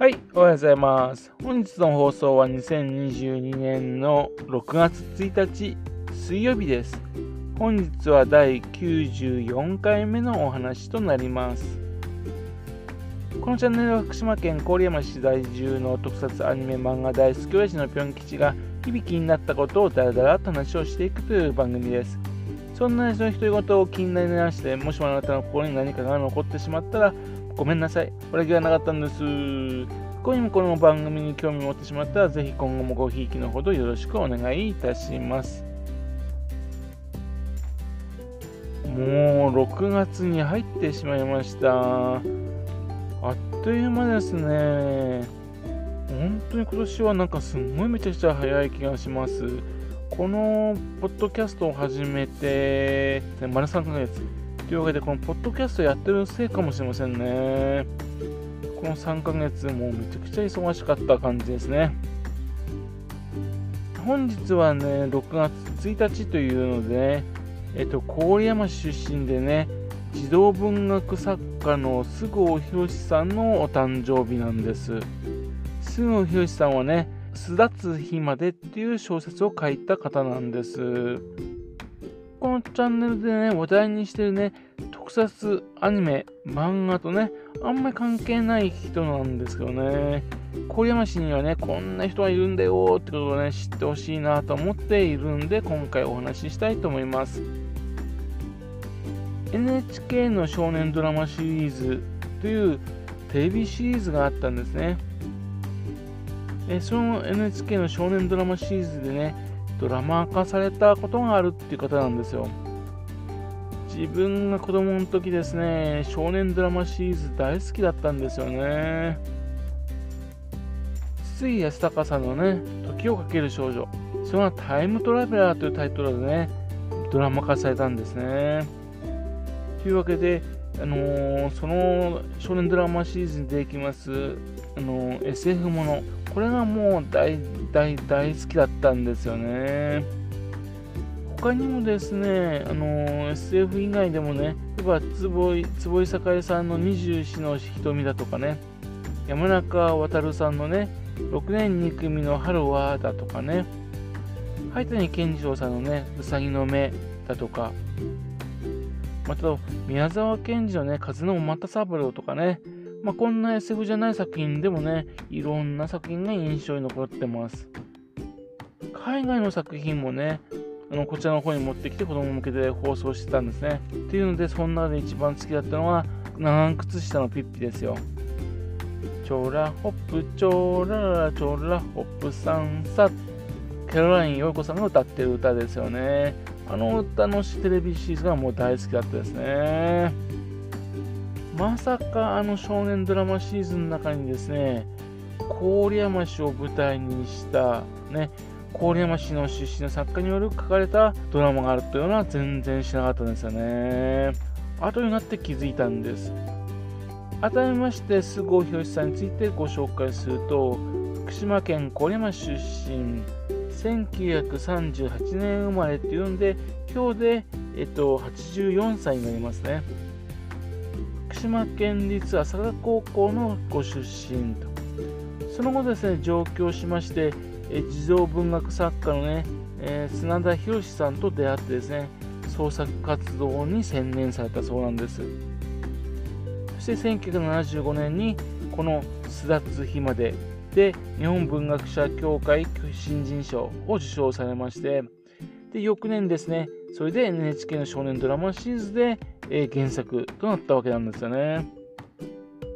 はい、おはようございます。本日の放送は2022年の6月1日水曜日です。本日は第94回目のお話となります。このチャンネルは福島県郡山市在住の特撮アニメ漫画大好き親父のぴょん吉が響きになったことをだらだらと話をしていくという番組です。そんな話の独り言を気になりまして、もしもあなたの心に何かが残ってしまったら、ごめんなさい。俺気がなかったんです。他にもこの番組に興味を持ってしまったら、ぜひ今後もごひいきのほどよろしくお願いいたします。もう6月に入ってしまいました。あっという間ですね。本当に今年はなんかすんごいめちゃくちゃ早い気がします。このポッドキャストを始めて、丸3ヶ月。というわけで、このポッドキャストやってるせいかもしれませんね。この3ヶ月もうめちゃくちゃ忙しかった感じですね。本日はね、6月1日というので、えっと、郡山出身でね、児童文学作家の菅生博さんのお誕生日なんです。菅生博さんはね、巣立つ日までっていう小説を書いた方なんです。このチャンネルでね、話題にしてるね、特撮、アニメ、漫画とね、あんまり関係ない人なんですけどね、郡山市にはね、こんな人がいるんだよってことをね、知ってほしいなと思っているんで、今回お話ししたいと思います。NHK の少年ドラマシリーズというテレビシリーズがあったんですね。えその NHK の少年ドラマシリーズでね、ドラマ化されたことがあるっていう方なんですよ。自分が子供の時ですね、少年ドラマシリーズ大好きだったんですよね。筒井康隆さんのね、時をかける少女、それがタイムトラベラーというタイトルでね、ドラマ化されたんですね。というわけで、あのー、その少年ドラマシリーズに出てきます、あのー、SF もの、これがもう大大大好きだったんですよね。他にもですね、あのー、SF 以外でもね、例えば坪井坪井栄さんの二十四の瞳だとかね、山中渉さんのね、6年2組の春はだとかね、灰谷健次郎さんのね、うさぎの目だとか、また宮沢賢治のね、風の又三郎とかね、まあ、こんな SF じゃない作品でもね、いろんな作品が印象に残ってます。海外の作品もね、あのこちらの方に持ってきて子供向けで放送してたんですね。っていうので、その中で一番好きだったのは、長靴下のピッピですよ。チョラホップ、チョララチョラホップさんさ、キャロライン陽子さんが歌ってる歌ですよね。あの歌のテレビシリーズがもう大好きだったですね。まさかあの少年ドラマシーズンの中にですね、郡山市を舞台にしたね、郡山市の出身の作家による書かれたドラマがあるというのは全然知らなかったんですよね。後になって気づいたんです。改めまして、菅生博さんについてご紹介すると、福島県郡山出身、1938年生まれっていうんで、今日で、えっと、84歳になりますね。福島県立朝霞高校のご出身と。その後ですね、上京しまして、え児童文学作家のね、えー、砂田博さんと出会ってですね、創作活動に専念されたそうなんです。そして1975年にこの「巣立つ日まで」で日本文学者協会新人賞を受賞されましてで翌年ですねそれで NHK の少年ドラマシリーズで、えー、原作となったわけなんですよね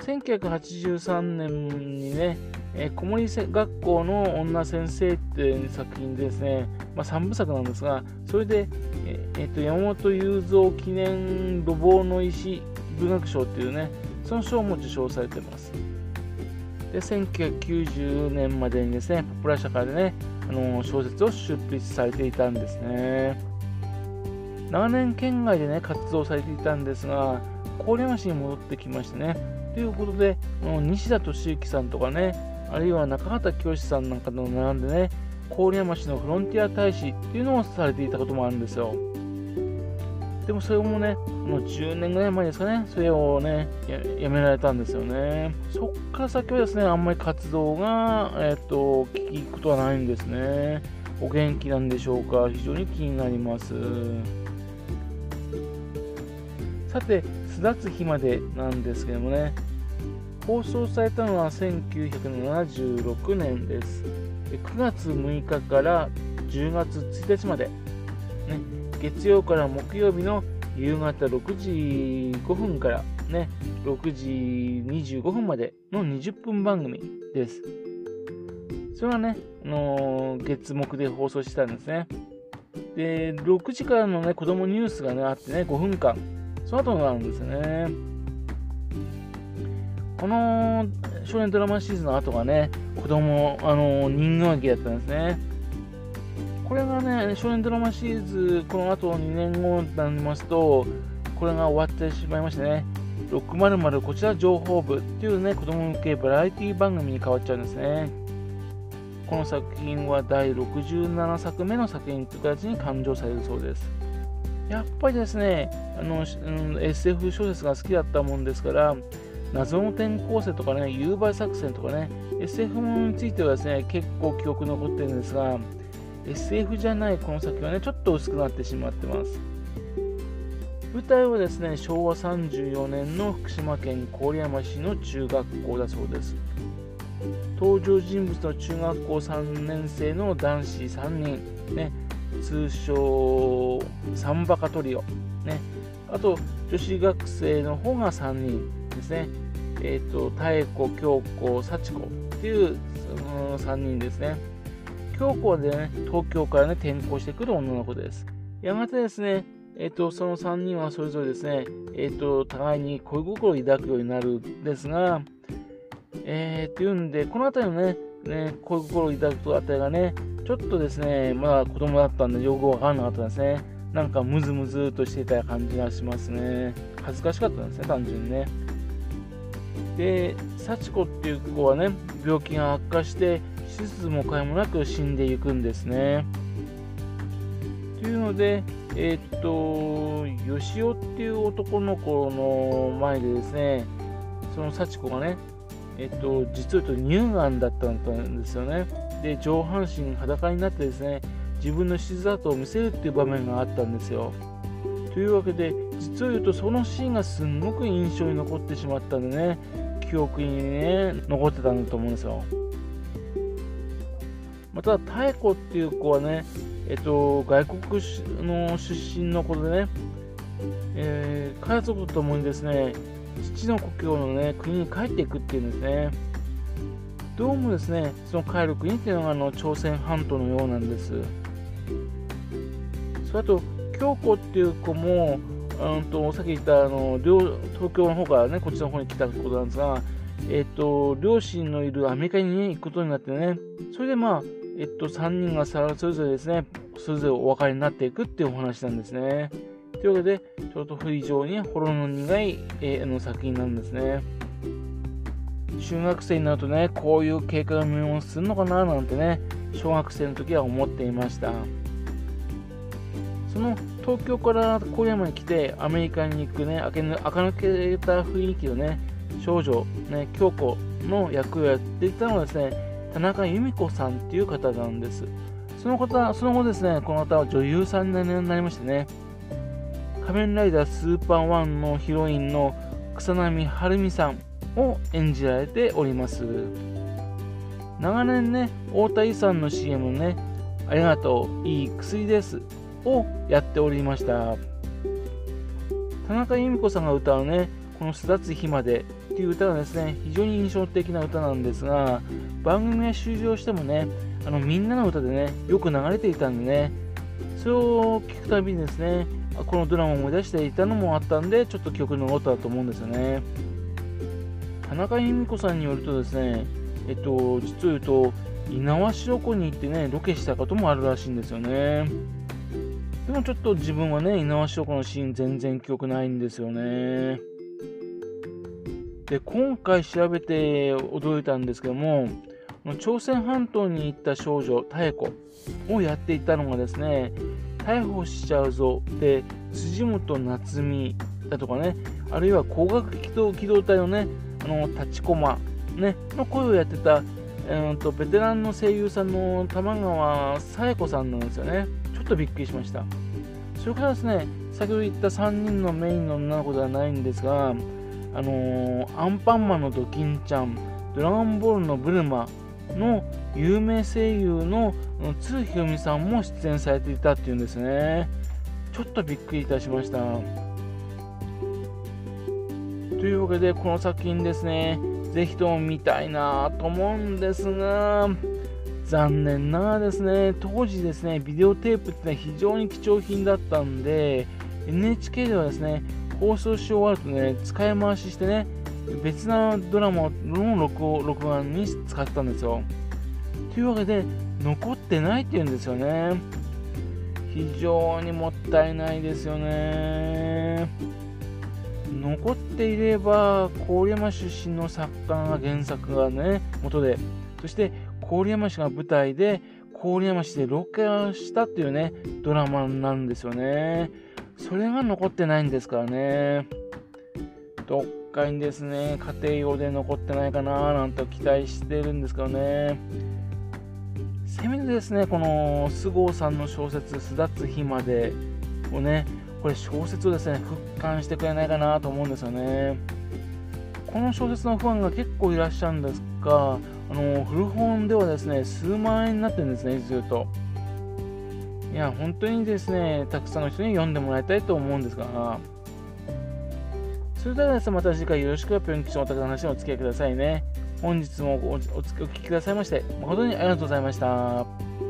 1983年にねえー、小森学校の女先生っていう作品ですね、まあ、3部作なんですが、それで、えー、えー、と山本雄三記念路傍の石文学賞っていうね、その賞も受賞されてます。で、1990年までにですね、ポプラ社会でね、あの小説を出筆されていたんですね。長年県外でね、活動されていたんですが、郡山市に戻ってきましてね、ということで、西田敏行さんとかね、あるいは中畑清さんなんかの並んでね、郡山市のフロンティア大使っていうのをされていたこともあるんですよ。でもそれもね、もう10年ぐらい前ですかね、それをね、やめられたんですよね。そっから先はですね、あんまり活動が、えっ、と、聞くことはないんですね。お元気なんでしょうか非常に気になります。さて、巣立つ日までなんですけどもね、放送されたのは1976年です。9月6日から10月1日まで、ね、月曜から木曜日の夕方6時5分からね、6時25分までの20分番組です。それはね、あのー、月目で放送してたんですね。で、6時からのね、子供ニュースがね、あってね、5分間、その後なんですよね。この少年ドラマシーズンの後がね、子供、あの、人形劇だったんですね。これがね、少年ドラマシリーズ、この後2年後になりますと、これが終わってしまいましてね、600こちら情報部っていうね、子供向けバラエティ番組に変わっちゃうんですね。この作品は第67作目の作品という形に勘定されるそうです。やっぱりですね、あの、うん、SF 小説が好きだったもんですから、謎の転校生とかね、誘拐作戦とかね、SF ものについてはですね、結構記憶残ってるんですが、SF じゃないこの先はね、ちょっと薄くなってしまってます。舞台はですね、昭和34年の福島県郡山市の中学校だそうです。登場人物の中学校3年生の男子3人、ね、通称サンバカトリオ、ね、あと女子学生の方が3人ですね、え、ー、と、妙子、京子、幸子っていうその3人ですね。京子はね、東京からね、転校してくる女の子です。やがてですね、えっ、ー、と、その3人はそれぞれですね、えっ、ー、と、互いに恋心を抱くようになるんですが、えー、っていうんで、この辺りのね、ね恋心を抱くとあたりがね、ちょっとですね、まだ子供だったんで、よくわからなかったですね。なんかムズムズとしていた感じがしますね。恥ずかしかったんですね、単純にね。で、幸子っていう子はね、病気が悪化して、手術も買いもなく死んでいくんですね。というので、えー、っと、吉尾っていう男の子の前でですね、その幸子がね、え、っと、実を言うと乳がんだったんですよね。で、上半身裸になってですね、自分の傷跡を見せるっていう場面があったんですよ。というわけで、実を言うとそのシーンがすんごく印象に残ってしまったんでね、記憶にね、残ってたんだと思うんですよ。まただ、妙子っていう子はね、えっと、外国の出身の子でね、えー、家族と共にですね、父の故郷のね、国に帰っていくっていうんですね。どうもですね、その帰る国っていうのがあの朝鮮半島のようなんです。それと、京子っていう子も、うんとさっき言ったあの東京の方からね、こっちの方に来たことなんですが、えっと、両親のいるアメリカに、ね、行くことになってね、それでまあ、えっと、3人がそれぞれですね、それぞれお別れになっていくっていうお話なんですね。というわけで、ちょっと非常にほろの苦い、え、の作品なんですね。中学生になるとね、こういう経過が見をするのかななんてね、小学生の時は思っていました。その東京から郡山に来てアメリカに行くね、垢抜けた雰囲気のね、少女、ね、京子の役をやっていたのはですね、田中由美子さんっていう方なんです。その方、その後ですね、この方は女優さんになりましてね、仮面ライダースーパーワンのヒロインの草波晴美さんを演じられております。長年ね、太田遺産の CM ね、ありがとう、いい薬ですをやっておりました。田中由美子さんが歌うね、この巣立つ日までっていう歌がですね、非常に印象的な歌なんですが、番組が終了してもね、あのみんなの歌でね、よく流れていたんでね、それを聞くたびにですね、このドラマを思い出していたのもあったんで、ちょっと記憶に残ったと思うんですよね。田中由美子さんによるとですね、えっと、実を言うと、猪苗代湖に行ってね、ロケしたこともあるらしいんですよね。でもちょっと自分はね、猪苗代湖のシーン全然記憶ないんですよね。で、今回調べて驚いたんですけども、朝鮮半島に行った少女、妙子をやっていたのがですね、逮捕しちゃうぞで、辻本夏美だとかね、あるいは光学機動機動隊のね、あの立ちこま、ね、の声をやってた、えーと、ベテランの声優さんの玉川紗恵子さんなんですよね。っとびっくりしました。それからですね、先ほど言った3人のメインの女の子ではないんですが、あのー、アンパンマンのドキンちゃん、ドラゴンボールのブルマの有名声優の津ひろみさんも出演されていたっていうんですね。ちょっとびっくりいたしました。というわけで、この作品ですね、ぜひとも見たいなと思うんですが、残念ながらですね、当時ですね、ビデオテープって、ね、非常に貴重品だったんで、NHK ではですね、放送し終わるとね、使い回ししてね、別なドラマの録録画に使ったんですよ。というわけで、残ってないっていうんですよね。非常にもったいないですよね。残っていれば、郡山出身の作家が原作がね、元で、そして郡山市が舞台で、郡山市でロケをしたっていうね、ドラマなんですよね。それが残ってないんですからね。どっかにですね、家庭用で残ってないかななんて期待してるんですけどね。せめてですね、この菅生さんの小説、巣立つ日までをね、これ小説をですね、復刊してくれないかなと思うんですよね。この小説のファンが結構いらっしゃるんですが、あの古本ではですね、数万円になってるんですね、ずっと。いや、本当にですね、たくさんの人に読んでもらいたいと思うんですが、それではですね、また次回よろしくぴょん吉のお宅の話にお付き合いくださいね。本日もおお聞きくださいまして、誠にありがとうございました。